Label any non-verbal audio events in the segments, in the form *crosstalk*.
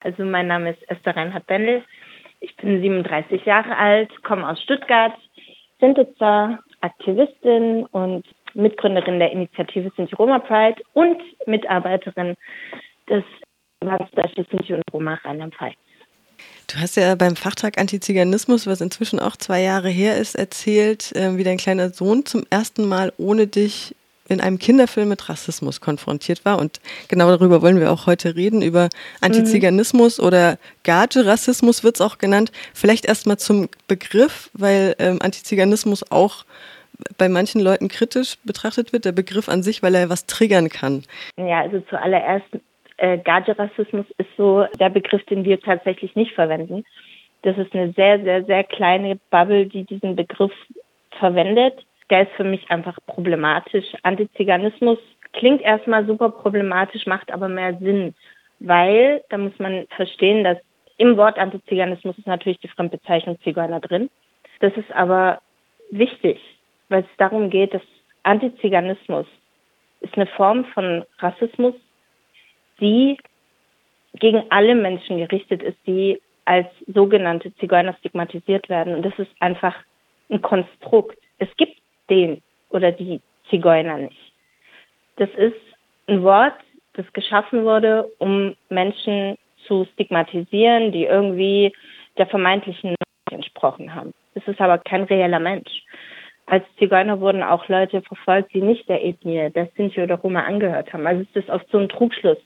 Also mein Name ist Esther Reinhard-Bendel. Ich bin 37 Jahre alt, komme aus Stuttgart, Sintitzer, Aktivistin und Mitgründerin der Initiative Sinti Roma Pride und Mitarbeiterin des Landesdeutsches Sinti und Roma Rheinland-Pfalz. Du hast ja beim Fachtag Antiziganismus, was inzwischen auch zwei Jahre her ist, erzählt, äh, wie dein kleiner Sohn zum ersten Mal ohne dich in einem Kinderfilm mit Rassismus konfrontiert war. Und genau darüber wollen wir auch heute reden, über Antiziganismus mhm. oder Gage-Rassismus wird es auch genannt. Vielleicht erstmal zum Begriff, weil ähm, Antiziganismus auch bei manchen Leuten kritisch betrachtet wird, der Begriff an sich, weil er was triggern kann. Ja, also zuallererst, äh, Gage-Rassismus ist so der Begriff, den wir tatsächlich nicht verwenden. Das ist eine sehr, sehr, sehr kleine Bubble, die diesen Begriff verwendet der ist für mich einfach problematisch. Antiziganismus klingt erstmal super problematisch, macht aber mehr Sinn, weil da muss man verstehen, dass im Wort Antiziganismus ist natürlich die Fremdbezeichnung Zigeuner drin. Das ist aber wichtig, weil es darum geht, dass Antiziganismus ist eine Form von Rassismus, die gegen alle Menschen gerichtet ist, die als sogenannte Zigeuner stigmatisiert werden. Und das ist einfach ein Konstrukt. Es gibt den oder die Zigeuner nicht. Das ist ein Wort, das geschaffen wurde, um Menschen zu stigmatisieren, die irgendwie der vermeintlichen Norm entsprochen haben. Das ist aber kein reeller Mensch. Als Zigeuner wurden auch Leute verfolgt, die nicht der Ethnie der Sinti oder Roma angehört haben. Also es ist oft so ein Trugschluss,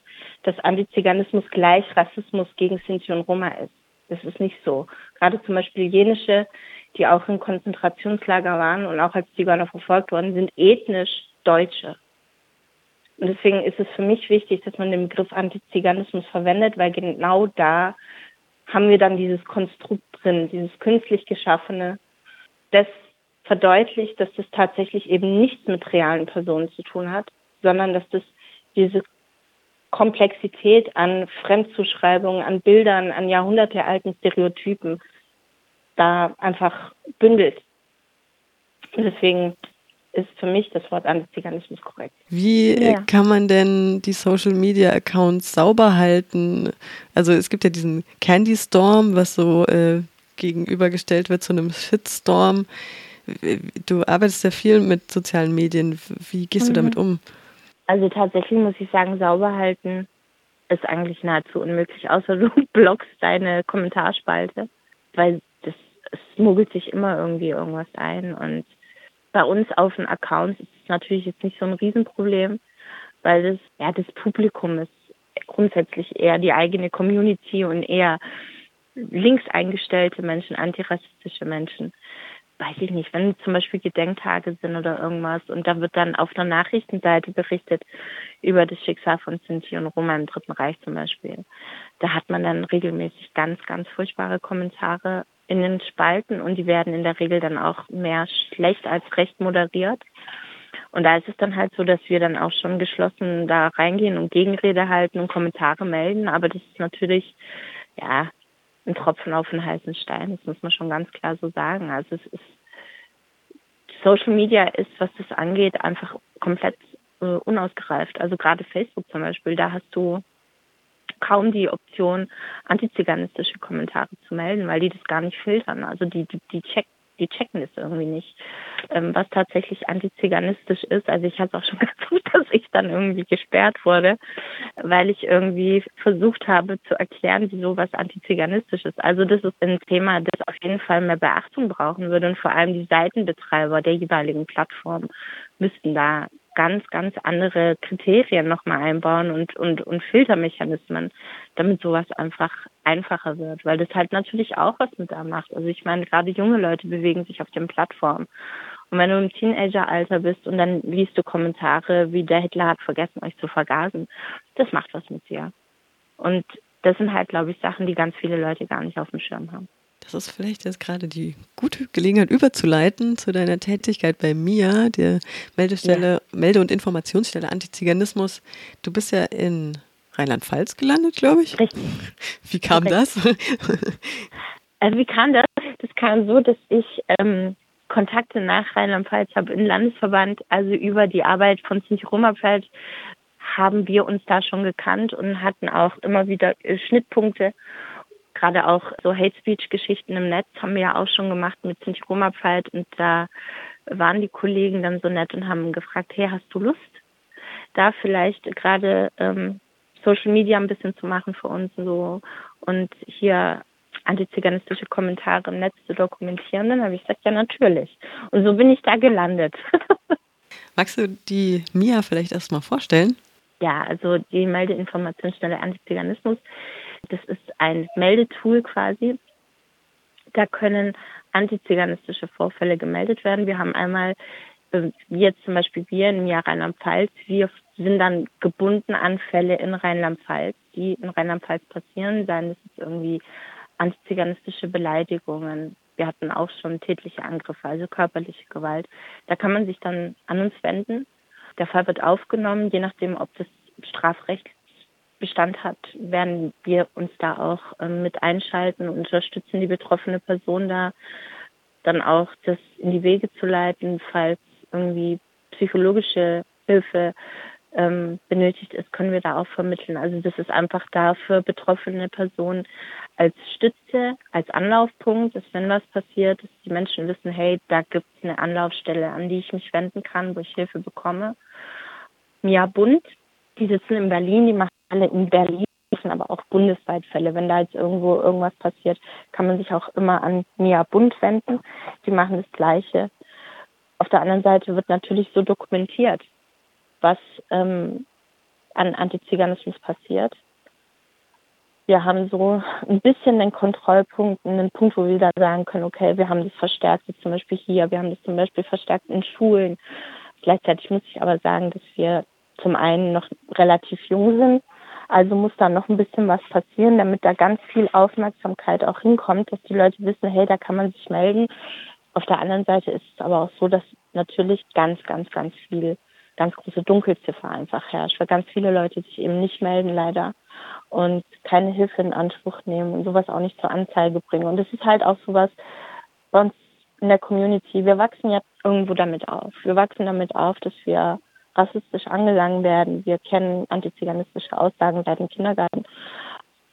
dass Antiziganismus gleich Rassismus gegen Sinti und Roma ist. Das ist nicht so. Gerade zum Beispiel jenische die auch in Konzentrationslager waren und auch als Zigeuner verfolgt worden, sind ethnisch Deutsche. Und deswegen ist es für mich wichtig, dass man den Begriff Antiziganismus verwendet, weil genau da haben wir dann dieses Konstrukt drin, dieses künstlich geschaffene, das verdeutlicht, dass das tatsächlich eben nichts mit realen Personen zu tun hat, sondern dass das diese Komplexität an Fremdzuschreibungen, an Bildern, an jahrhundertealten Stereotypen da einfach bündelt. Und deswegen ist für mich das Wort Antiziganismus korrekt. Wie ja. kann man denn die Social Media Accounts sauber halten? Also es gibt ja diesen Candy Storm, was so äh, gegenübergestellt wird zu einem Shitstorm. Du arbeitest ja viel mit sozialen Medien. Wie gehst mhm. du damit um? Also tatsächlich muss ich sagen, sauber halten ist eigentlich nahezu unmöglich, außer du *laughs* blockst deine Kommentarspalte, weil es mogelt sich immer irgendwie irgendwas ein. Und bei uns auf den Accounts ist es natürlich jetzt nicht so ein Riesenproblem, weil das, ja, das Publikum ist grundsätzlich eher die eigene Community und eher links eingestellte Menschen, antirassistische Menschen. Weiß ich nicht, wenn zum Beispiel Gedenktage sind oder irgendwas und da wird dann auf der Nachrichtenseite berichtet über das Schicksal von Sinti und Roma im Dritten Reich zum Beispiel. Da hat man dann regelmäßig ganz, ganz furchtbare Kommentare in den Spalten und die werden in der Regel dann auch mehr schlecht als recht moderiert. Und da ist es dann halt so, dass wir dann auch schon geschlossen da reingehen und Gegenrede halten und Kommentare melden. Aber das ist natürlich, ja, ein Tropfen auf den heißen Stein. Das muss man schon ganz klar so sagen. Also es ist, Social Media ist, was das angeht, einfach komplett äh, unausgereift. Also gerade Facebook zum Beispiel, da hast du kaum die Option, antiziganistische Kommentare zu melden, weil die das gar nicht filtern. Also die, die, die, check, die checken das irgendwie nicht, ähm, was tatsächlich antiziganistisch ist. Also ich hatte auch schon *laughs* gut, dass ich dann irgendwie gesperrt wurde, weil ich irgendwie versucht habe zu erklären, wieso was antiziganistisch ist. Also das ist ein Thema, das auf jeden Fall mehr Beachtung brauchen würde und vor allem die Seitenbetreiber der jeweiligen Plattform müssten da ganz, ganz andere Kriterien nochmal einbauen und, und, und Filtermechanismen, damit sowas einfach einfacher wird, weil das halt natürlich auch was mit da macht. Also ich meine, gerade junge Leute bewegen sich auf den Plattformen. Und wenn du im Teenageralter bist und dann liest du Kommentare wie der Hitler hat vergessen, euch zu vergasen, das macht was mit dir. Und das sind halt, glaube ich, Sachen, die ganz viele Leute gar nicht auf dem Schirm haben. Das ist vielleicht jetzt gerade die gute Gelegenheit überzuleiten zu deiner Tätigkeit bei MIA, der Meldestelle, ja. Melde- und Informationsstelle Antiziganismus. Du bist ja in Rheinland-Pfalz gelandet, glaube ich. Richtig. Wie kam Richtig. das? Also *laughs* wie kam das? Das kam so, dass ich ähm, Kontakte nach Rheinland-Pfalz habe im Landesverband, also über die Arbeit von Sinti Roma Pfalz haben wir uns da schon gekannt und hatten auch immer wieder äh, Schnittpunkte. Gerade auch so Hate Speech Geschichten im Netz haben wir ja auch schon gemacht mit Sinti Roma Pride und da waren die Kollegen dann so nett und haben gefragt, hey, hast du Lust, da vielleicht gerade ähm, Social Media ein bisschen zu machen für uns so und hier antiziganistische Kommentare im Netz zu dokumentieren, dann habe ich gesagt, ja natürlich. Und so bin ich da gelandet. *laughs* Magst du die Mia vielleicht erstmal vorstellen? Ja, also die Meldeinformationsstelle Antiziganismus, das ist ein Meldetool quasi. Da können antiziganistische Vorfälle gemeldet werden. Wir haben einmal, jetzt zum Beispiel wir im Jahr Rheinland-Pfalz, wir sind dann gebunden an Fälle in Rheinland-Pfalz, die in Rheinland-Pfalz passieren, seien es irgendwie antiziganistische Beleidigungen. Wir hatten auch schon tätliche Angriffe, also körperliche Gewalt. Da kann man sich dann an uns wenden. Der Fall wird aufgenommen, je nachdem, ob das Strafrecht Bestand hat, werden wir uns da auch ähm, mit einschalten und unterstützen die betroffene Person da, dann auch das in die Wege zu leiten, falls irgendwie psychologische Hilfe ähm, benötigt ist, können wir da auch vermitteln. Also das ist einfach da für betroffene Personen als Stütze, als Anlaufpunkt, dass wenn was passiert, dass die Menschen wissen, hey, da gibt es eine Anlaufstelle, an die ich mich wenden kann, wo ich Hilfe bekomme. Mia Bund, die sitzen in Berlin, die machen alle in Berlin, aber auch bundesweit Fälle. Wenn da jetzt irgendwo irgendwas passiert, kann man sich auch immer an Mia Bund wenden. Die machen das Gleiche. Auf der anderen Seite wird natürlich so dokumentiert was ähm, an Antiziganismus passiert. Wir haben so ein bisschen den Kontrollpunkt, einen Punkt, wo wir da sagen können, okay, wir haben das verstärkt, zum Beispiel hier, wir haben das zum Beispiel verstärkt in Schulen. Gleichzeitig muss ich aber sagen, dass wir zum einen noch relativ jung sind, also muss da noch ein bisschen was passieren, damit da ganz viel Aufmerksamkeit auch hinkommt, dass die Leute wissen, hey, da kann man sich melden. Auf der anderen Seite ist es aber auch so, dass natürlich ganz, ganz, ganz viel ganz große Dunkelziffer einfach herrscht, weil ganz viele Leute sich eben nicht melden leider und keine Hilfe in Anspruch nehmen und sowas auch nicht zur Anzeige bringen. Und das ist halt auch sowas bei uns in der Community. Wir wachsen ja irgendwo damit auf. Wir wachsen damit auf, dass wir rassistisch angegangen werden. Wir kennen antiziganistische Aussagen seit dem Kindergarten.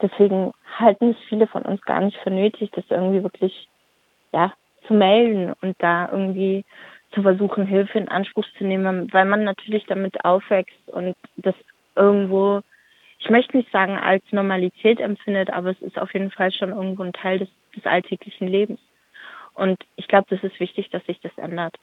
Deswegen halten es viele von uns gar nicht für nötig, das irgendwie wirklich ja, zu melden und da irgendwie zu versuchen, Hilfe in Anspruch zu nehmen, weil man natürlich damit aufwächst und das irgendwo, ich möchte nicht sagen als Normalität empfindet, aber es ist auf jeden Fall schon irgendwo ein Teil des, des alltäglichen Lebens. Und ich glaube, das ist wichtig, dass sich das ändert.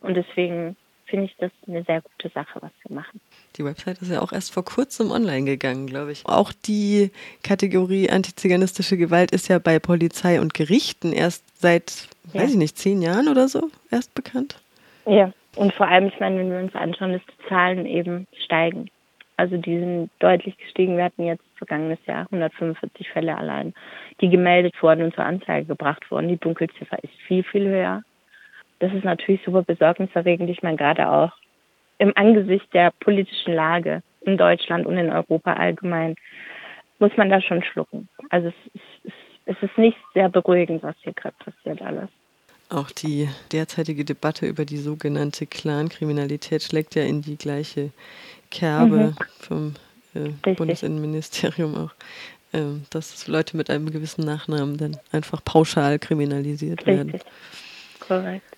Und deswegen finde ich das eine sehr gute Sache, was wir machen. Die Website ist ja auch erst vor kurzem online gegangen, glaube ich. Auch die Kategorie antiziganistische Gewalt ist ja bei Polizei und Gerichten erst seit, ja. weiß ich nicht, zehn Jahren oder so erst bekannt. Ja, und vor allem, ich meine, wenn wir uns anschauen, dass die Zahlen eben steigen. Also die sind deutlich gestiegen. Wir hatten jetzt vergangenes Jahr 145 Fälle allein, die gemeldet wurden und zur Anzeige gebracht wurden. Die Dunkelziffer ist viel, viel höher das ist natürlich super besorgniserregend. Ich meine, gerade auch im Angesicht der politischen Lage in Deutschland und in Europa allgemein muss man da schon schlucken. Also es ist, es ist nicht sehr beruhigend, was hier gerade passiert alles. Auch die derzeitige Debatte über die sogenannte Clankriminalität schlägt ja in die gleiche Kerbe mhm. vom äh, Bundesinnenministerium auch, äh, dass Leute mit einem gewissen Nachnamen dann einfach pauschal kriminalisiert Richtig. werden. Korrekt.